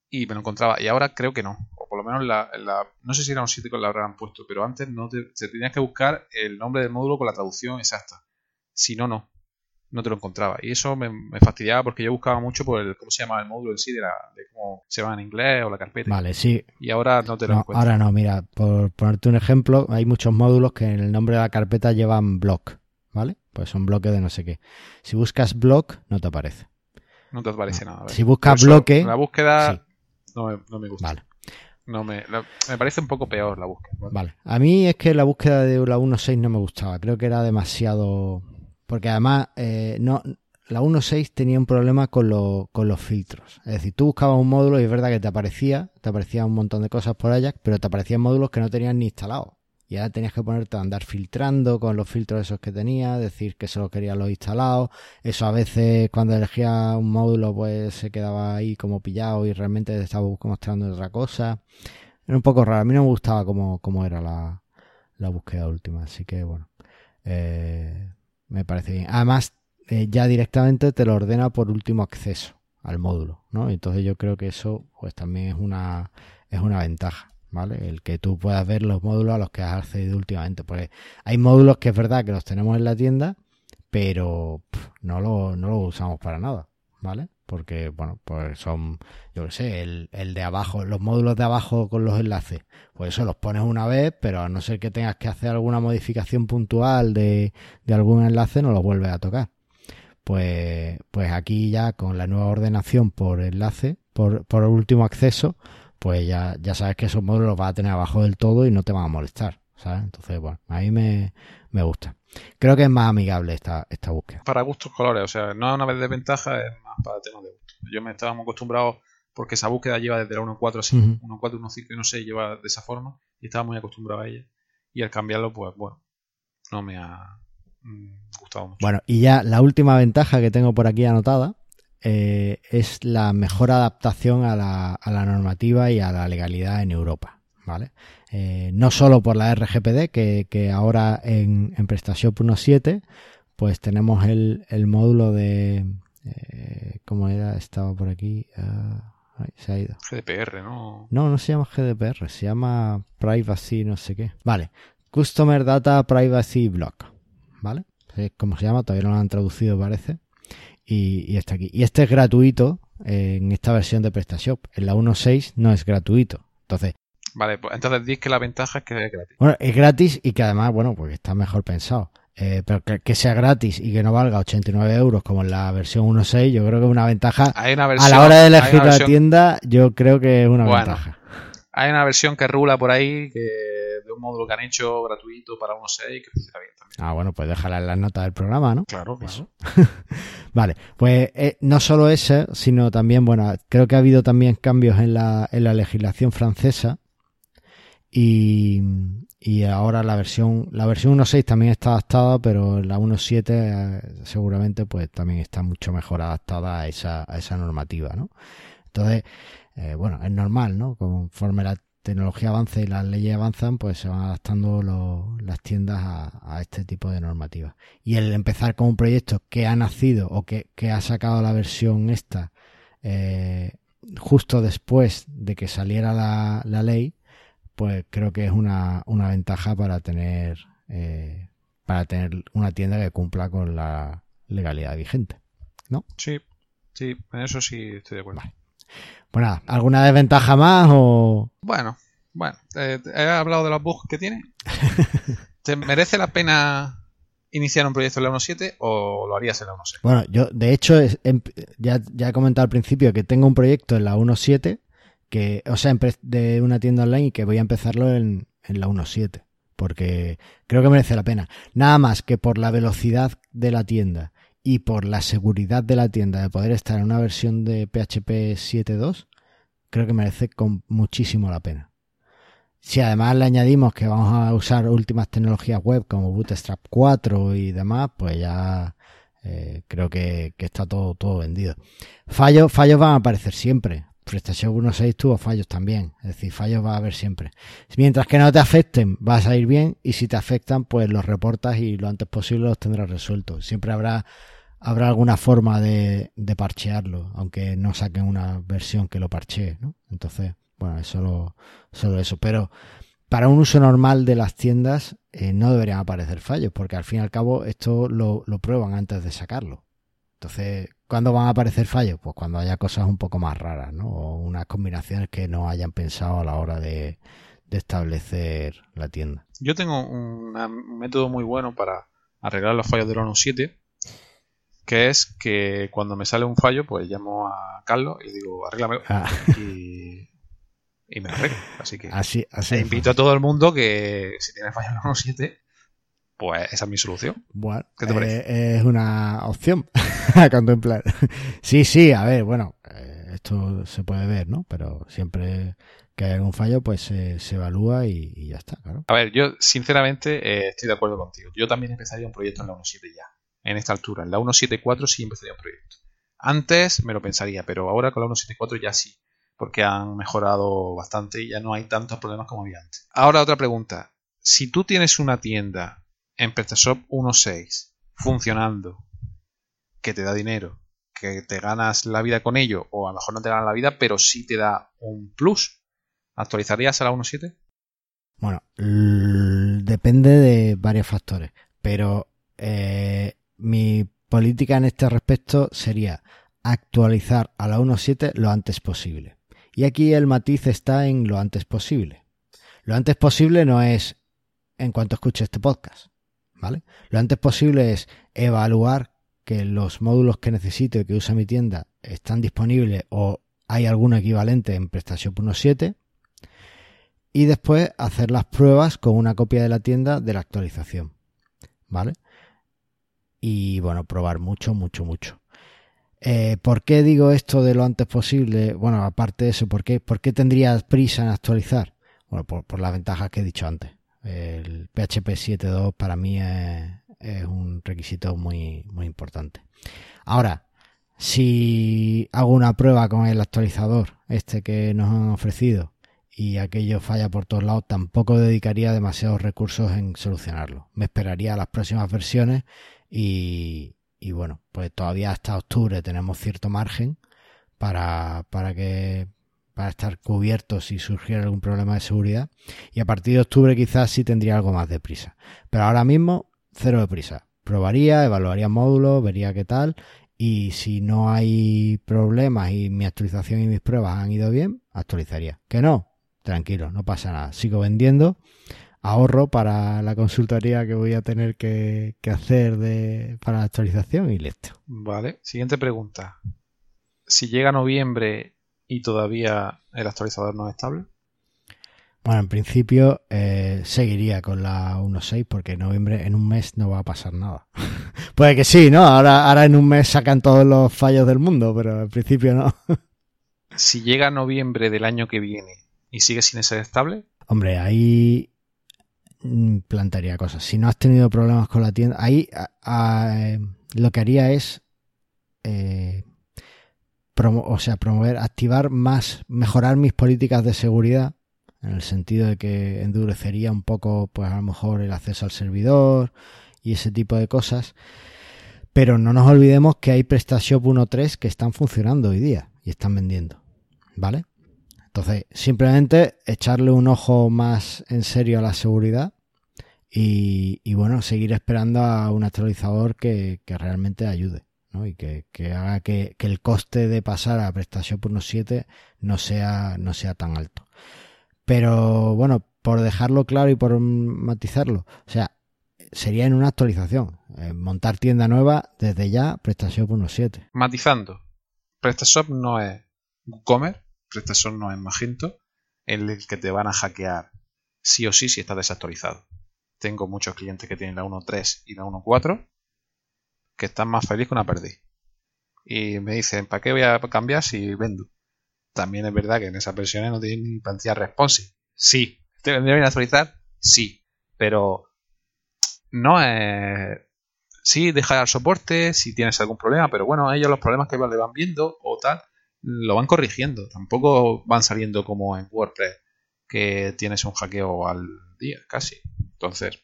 y me lo encontraba. Y ahora creo que no. O por lo menos la, la- no sé si era un sitio que lo habrán puesto, pero antes no te, te tenías que buscar el nombre del módulo con la traducción exacta. Si no, no. No te lo encontraba. Y eso me, me fastidiaba porque yo buscaba mucho por el cómo se llamaba el módulo en sí, de, la, de cómo se llama en inglés o la carpeta. Vale, sí, Y ahora no te lo No, encuentro. ahora no, mira, por ponerte un ejemplo, hay muchos módulos que en el nombre de la carpeta llevan block, ¿vale? Pues son bloques de no sé qué. Si buscas block, no te aparece. No te aparece nada. ¿vale? Si buscas eso, bloque, La búsqueda sí. no, me, no me gusta. Vale, No me, me parece un poco peor la búsqueda. ¿vale? vale. A mí es que la búsqueda de la 1.6 no me gustaba, creo que era demasiado... Porque además, eh, no, la 1.6 tenía un problema con, lo- con los filtros. Es decir, tú buscabas un módulo y es verdad que te aparecía, te aparecía un montón de cosas por Ajax, pero te aparecían módulos que no tenían ni instalado. Y ahora tenías que ponerte a andar filtrando con los filtros esos que tenía, decir que solo quería los instalados. Eso a veces cuando elegía un módulo pues se quedaba ahí como pillado y realmente estaba mostrando otra cosa. Era un poco raro. A mí no me gustaba cómo, cómo era la, la búsqueda última. Así que bueno, eh, me parece bien. Además, eh, ya directamente te lo ordena por último acceso al módulo, ¿no? Entonces yo creo que eso pues también es una, es una ventaja. ¿Vale? El que tú puedas ver los módulos a los que has accedido últimamente. Porque hay módulos que es verdad que los tenemos en la tienda, pero no lo, no lo usamos para nada, ¿vale? Porque, bueno, pues son, yo qué sé, el, el, de abajo, los módulos de abajo con los enlaces, pues eso los pones una vez, pero a no ser que tengas que hacer alguna modificación puntual de, de algún enlace, no los vuelves a tocar. Pues, pues aquí ya con la nueva ordenación por enlace, por, por último acceso, pues ya, ya sabes que esos módulos los vas a tener abajo del todo y no te van a molestar, ¿sabes? Entonces, bueno, a mí me, me gusta. Creo que es más amigable esta, esta búsqueda. Para gustos colores, o sea, no es una vez de ventaja, para temas de gusto. Yo me estaba muy acostumbrado porque esa búsqueda lleva desde la 1.4 así, uh -huh. 1.4, 1.5 y no sé, lleva de esa forma y estaba muy acostumbrado a ella. Y al cambiarlo, pues bueno, no me ha mmm, gustado mucho. Bueno, y ya la última ventaja que tengo por aquí anotada eh, es la mejor adaptación a la, a la normativa y a la legalidad en Europa. ¿Vale? Eh, no solo por la RGPD, que, que ahora en, en PrestaShop 1.7 pues tenemos el, el módulo de... Eh, ¿Cómo era? Estaba por aquí. Uh, ay, se ha ido. GDPR, ¿no? No, no se llama GDPR, se llama Privacy no sé qué. Vale, Customer Data Privacy Block. ¿Vale? Como se llama, todavía no lo han traducido parece. Y, y está aquí. Y este es gratuito en esta versión de PrestaShop. En la 1.6 no es gratuito. Entonces, Vale, pues entonces dices que la ventaja es que es gratis. Bueno, es gratis y que además, bueno, pues está mejor pensado. Eh, pero que, que, sea gratis y que no valga 89 euros como en la versión 1.6, yo creo que es una ventaja. Hay una versión, a la hora de elegir la tienda, yo creo que es una bueno, ventaja. Hay una versión que rula por ahí, que de un módulo que han hecho gratuito para 1.6, que funciona bien también. Ah, bueno, pues déjala en las notas del programa, ¿no? Claro, claro. Eso. vale, pues eh, no solo ese, sino también, bueno, creo que ha habido también cambios en la, en la legislación francesa y, y ahora la versión la versión 1.6 también está adaptada pero la 1.7 eh, seguramente pues también está mucho mejor adaptada a esa, a esa normativa ¿no? entonces eh, bueno es normal ¿no? conforme la tecnología avanza y las leyes avanzan pues se van adaptando los, las tiendas a, a, este tipo de normativas y el empezar con un proyecto que ha nacido o que, que ha sacado la versión esta eh, justo después de que saliera la, la ley pues creo que es una, una ventaja para tener eh, para tener una tienda que cumpla con la legalidad vigente, ¿no? Sí, sí, en eso sí estoy de acuerdo. Vale. Pues nada, ¿alguna desventaja más o...? Bueno, bueno, eh, he hablado de los bugs que tiene. ¿Te merece la pena iniciar un proyecto en la 1.7 o lo harías en la 1.6? Bueno, yo de hecho es, ya, ya he comentado al principio que tengo un proyecto en la 1.7 que, o sea, de una tienda online y que voy a empezarlo en, en la 1.7, porque creo que merece la pena. Nada más que por la velocidad de la tienda y por la seguridad de la tienda de poder estar en una versión de PHP 7.2, creo que merece con muchísimo la pena. Si además le añadimos que vamos a usar últimas tecnologías web como Bootstrap 4 y demás, pues ya eh, creo que, que, está todo, todo vendido. Fallos, fallos van a aparecer siempre. PrestaShop 1.6 tuvo fallos también, es decir, fallos va a haber siempre. Mientras que no te afecten, vas a ir bien y si te afectan, pues los reportas y lo antes posible los tendrás resueltos. Siempre habrá habrá alguna forma de, parchearlo, aunque no saquen una versión que lo parchee, ¿no? Entonces, bueno, es solo, eso. Pero para un uso normal de las tiendas eh, no deberían aparecer fallos, porque al fin y al cabo esto lo prueban antes de sacarlo. Entonces, ¿cuándo van a aparecer fallos? Pues cuando haya cosas un poco más raras, ¿no? O unas combinaciones que no hayan pensado a la hora de, de establecer la tienda. Yo tengo un, un, método muy bueno para arreglar los fallos del 1.7, que es que cuando me sale un fallo, pues llamo a Carlos y digo, arréglame. Ah. Y, y, me arreglo. Así que así, así invito a todo el mundo que si tiene fallo en el 1.7 pues esa es mi solución. Bueno, ¿Qué te parece? Eh, es una opción a contemplar. sí, sí, a ver, bueno, eh, esto se puede ver, ¿no? Pero siempre, que hay algún fallo, pues se, evalúa y, ya está, claro. A ver, yo sinceramente eh, estoy de acuerdo contigo. Yo también empezaría un proyecto en la 1.7 ya, en esta altura. En la 1.7.4 sí empezaría un proyecto. Antes me lo pensaría, pero ahora con la 1.7.4 ya sí, porque han mejorado bastante y ya no hay tantos problemas como había antes. Ahora otra pregunta. Si tú tienes una tienda en PrestaShop 1.6 funcionando, que te da dinero, que te ganas la vida con ello, o a lo mejor no te ganas la vida, pero sí te da un plus, ¿actualizarías a la 1.7? Bueno, depende de varios factores, pero eh, mi política en este respecto sería actualizar a la 1.7 lo antes posible. Y aquí el matiz está en lo antes posible. Lo antes posible no es en cuanto escuche este podcast, ¿vale? Lo antes posible es evaluar que los módulos que necesito y que usa mi tienda están disponibles o hay algún equivalente en PrestaShop 1.7 y después hacer las pruebas con una copia de la tienda de la actualización. ¿Vale? Y bueno, probar mucho, mucho, mucho. Eh, ¿Por qué digo esto de lo antes posible? Bueno, aparte de eso, ¿por qué, por qué tendrías prisa en actualizar? Bueno, por, por las ventajas que he dicho antes. El PHP 7.2 para mí es, un requisito muy, muy importante. Ahora, si hago una prueba con el actualizador, este que nos han ofrecido, y aquello falla por todos lados, tampoco dedicaría demasiados recursos en solucionarlo. Me esperaría a las próximas versiones y, y bueno, pues todavía hasta octubre tenemos cierto margen para, para que para estar cubiertos si surgiera algún problema de seguridad y a partir de octubre quizás sí tendría algo más de prisa. Pero ahora mismo cero de prisa. Probaría, evaluaría módulos, vería qué tal y si no hay problemas y mi actualización y mis pruebas han ido bien, actualizaría. Que no, tranquilo, no pasa nada. Sigo vendiendo, ahorro para la consultoría que voy a tener que, hacer de, para la actualización y listo. Vale, siguiente pregunta. Si llega noviembre y todavía el actualizador no es estable. Bueno, en principio eh, seguiría con la 1.6 porque en noviembre, en un mes, no va a pasar nada. Puede que sí, ¿no? Ahora, ahora en un mes sacan todos los fallos del mundo, pero en principio no. si llega noviembre del año que viene y sigue sin ser estable. Hombre, ahí mm, plantaría cosas. Si no has tenido problemas con la tienda, ahí lo que haría es, eh, o sea, promover, activar más, mejorar mis políticas de seguridad en el sentido de que endurecería un poco, pues a lo mejor el acceso al servidor y ese tipo de cosas. Pero no nos olvidemos que hay PrestaShop 1.3 que están funcionando hoy día y están vendiendo, ¿vale? Entonces, simplemente echarle un ojo más en serio a la seguridad y, bueno, seguir esperando a un actualizador que, realmente ayude. Y que, haga que, que, el coste de pasar a PrestaShop 1.7 no sea, no sea tan alto. Pero bueno, por dejarlo claro y por matizarlo, o sea, sería en una actualización. Eh, montar tienda nueva desde ya, PrestaShop 1.7. Matizando, PrestaShop no es WooCommerce, PrestaShop no es Magento, en el que te van a hackear sí o sí si está desactualizado. Tengo muchos clientes que tienen la 1.3 y la 1.4 que están más felices que una perdiz. Y me dicen, ¿para qué voy a cambiar si vendo? También es verdad que en esas versiones no tienen ni plantilla responsive. Sí. ¿Te vendría bien actualizar? Sí. Pero no es. Sí, deja el soporte si tienes algún problema, pero bueno, ellos los problemas que le van viendo o tal, lo van corrigiendo. Tampoco van saliendo como en WordPress, que tienes un hackeo al día, casi. Entonces,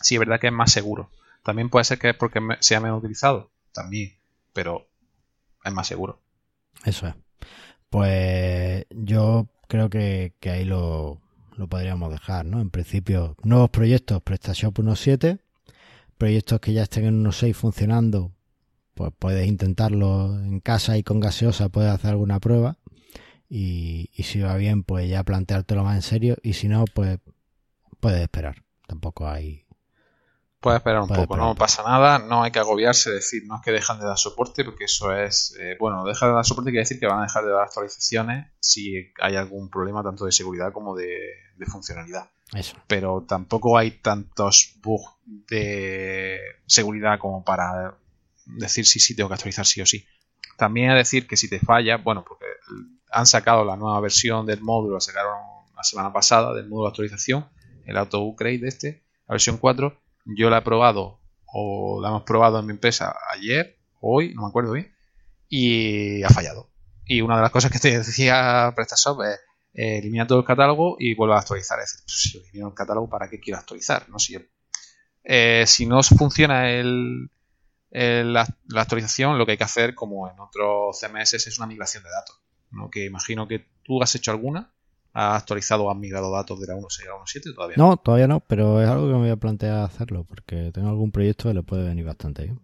sí, es verdad que es más seguro. También puede ser que es porque sea menos utilizado, también, pero es más seguro. Eso es. Pues yo creo que, ahí lo, podríamos dejar, ¿no? En principio, nuevos proyectos, PrestaShop 1.7, proyectos que ya estén en 1.6 funcionando, pues puedes intentarlo en casa y con gaseosa puedes hacer alguna prueba y, y si va bien, pues ya planteártelo más en serio y si no, pues puedes esperar. Tampoco hay Puede esperar un poco, no pasa nada, no hay que agobiarse, decir, no es que dejan de dar soporte, porque eso es, eh, bueno, dejar de dar soporte quiere decir que van a dejar de dar actualizaciones si hay algún problema tanto de seguridad como de, funcionalidad. Eso. Pero tampoco hay tantos bugs de seguridad como para decir sí, sí, tengo que actualizar sí o sí. También a decir que si te falla, bueno, porque han sacado la nueva versión del módulo, la sacaron la semana pasada del módulo de actualización, el auto upgrade de este, la versión 4. Yo la he probado o la hemos probado en mi empresa ayer, hoy, no me acuerdo bien, y ha fallado. Y una de las cosas que te decía PrestaShop es eh, elimina todo el catálogo y vuelve a actualizar. Es decir, pues, si elimino el catálogo, ¿para qué quiero actualizar? No si, eh, si no funciona el, la, actualización, lo que hay que hacer, como en otros CMS, es una migración de datos. ¿no? Que imagino que tú has hecho alguna, has actualizado o has migrado datos de la 1.6 a la 1.7, todavía no. Todavía no, pero es algo que me voy a plantear hacerlo, porque tengo algún proyecto que le puede venir bastante bien.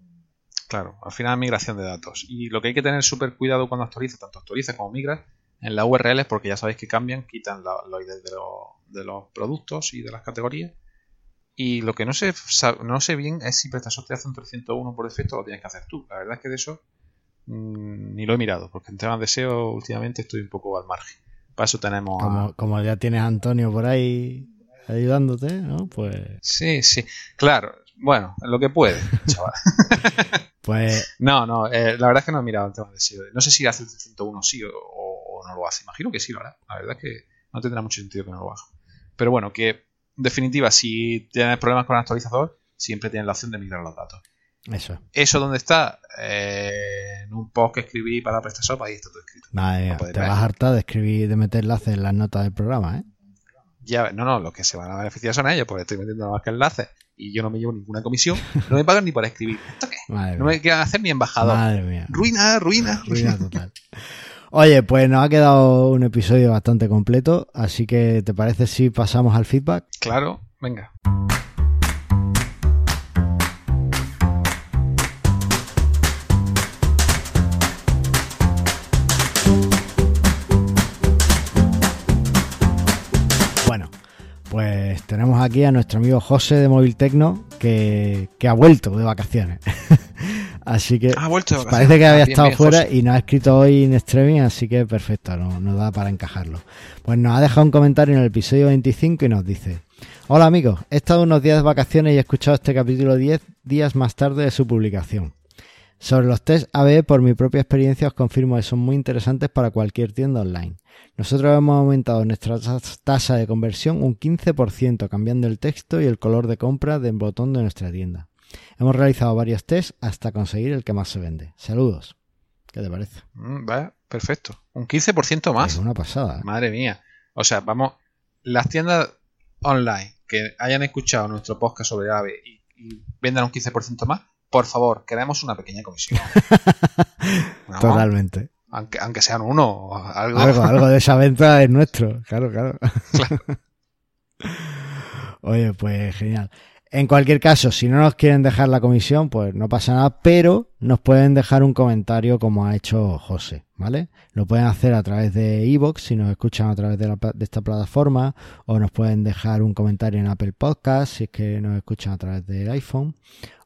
Claro, al final migración de datos. Y lo que hay que tener súper cuidado cuando actualizas, tanto actualizas como migras, en la URL, porque ya sabéis que cambian, quitan los IDs de, los productos y de las categorías. Y lo que no sé, no sé bien es si PrestaShop te hace un 301 por defecto o lo tienes que hacer tú. La verdad es que de eso mm, ni lo he mirado, porque en temas de SEO últimamente estoy un poco al margen. Para eso tenemos. Como, como ya tienes a Antonio por ahí ayudándote, ¿no? Pues. Sí, sí, claro. Bueno, lo que puede, chaval. Pues. No, no, eh, la verdad es que no he mirado el tema de SEO. No sé si hace el 301 sí o, no lo hace. Imagino que sí lo hará. La verdad es que no tendrá mucho sentido que no lo haga. Pero bueno, que en definitiva, si tienes problemas con el actualizador, siempre tienes la opción de migrar los datos. Eso. ¿Eso dónde está? Eh, en un post que escribí para PrestaShop, ahí está todo escrito. Vale, te vas a hartar de escribir, de meter enlaces en las notas del programa, ¿eh? Ya, no, no, los que se van a beneficiar son ellos, porque estoy metiendo nada más que enlaces y yo no me llevo ninguna comisión, no me pagan ni por escribir. ¿Esto qué? no me quieran hacer ni embajador. Madre mía. Ruina, ruina. Ruina total. Oye, pues nos ha quedado un episodio bastante completo, así que ¿te parece si pasamos al feedback? Claro, venga. Tenemos aquí a nuestro amigo José de Móvil Tecno que, ha vuelto de vacaciones. así que ha vuelto parece que había estado fuera y nos ha escrito hoy en streaming, así que perfecto, nos da para encajarlo. Pues nos ha dejado un comentario en el episodio 25 y nos dice: Hola amigos, he estado unos días de vacaciones y he escuchado este capítulo 10 días más tarde de su publicación. Sobre los test ABE, por mi propia experiencia, os confirmo que son muy interesantes para cualquier tienda online. Nosotros hemos aumentado nuestra tasa de conversión un 15% cambiando el texto y el color de compra del botón de nuestra tienda. Hemos realizado varios tests hasta conseguir el que más se vende. Saludos. ¿Qué te parece? Mm, perfecto. Un 15% más. Es una pasada. ¿eh? Madre mía. O sea, vamos, las tiendas online que hayan escuchado nuestro podcast sobre AVE y, y vendan un 15% más, por favor, queremos una pequeña comisión. Totalmente. Aunque, aunque sean uno, algo. algo. de esa venta es nuestro, claro, claro. Oye, pues genial. En cualquier caso, si no nos quieren dejar la comisión, pues no pasa nada, pero nos pueden dejar un comentario como ha hecho José, ¿vale? Lo pueden hacer a través de iVoox si nos escuchan a través de, de, esta plataforma, o nos pueden dejar un comentario en Apple Podcast si es que nos escuchan a través del iPhone,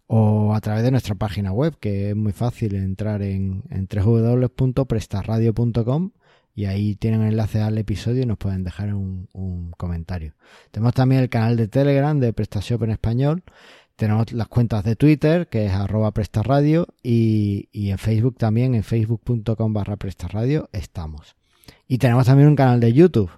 o a través de nuestra página web, que es muy fácil entrar en, en www.prestarradio.com y ahí tienen enlace al episodio y nos pueden dejar un, comentario. Tenemos también el canal de Telegram de PrestaShop en español. Tenemos las cuentas de Twitter, que es arroba prestarradio, y, y en Facebook también, en facebook.com barra prestarradio, estamos. Y tenemos también un canal de YouTube.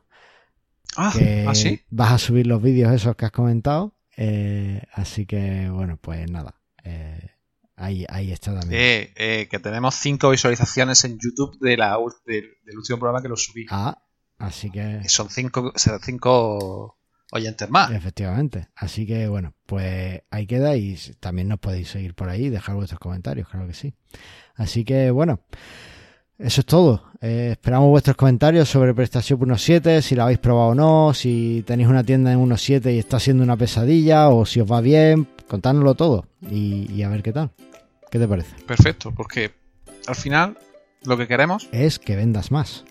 Ah, que ¿ah, vas a subir los vídeos esos que has comentado. Eh, así que, bueno, pues nada. Eh, ahí, ahí está también. Eh, eh, que tenemos cinco visualizaciones en YouTube de la, del último programa que lo subí. Ah, así que... Son cinco, cinco oyentes más. Efectivamente. Así que bueno, pues ahí queda y también nos podéis seguir por ahí y dejar vuestros comentarios, claro que sí. Así que bueno, eso es todo. Eh, esperamos vuestros comentarios sobre PrestaShop 1.7, si la habéis probado o no, si tenéis una tienda en 1.7 y está siendo una pesadilla o si os va bien, contádnoslo todo y, a ver qué tal. ¿Qué te parece? Perfecto, porque al final lo que queremos es que vendas más.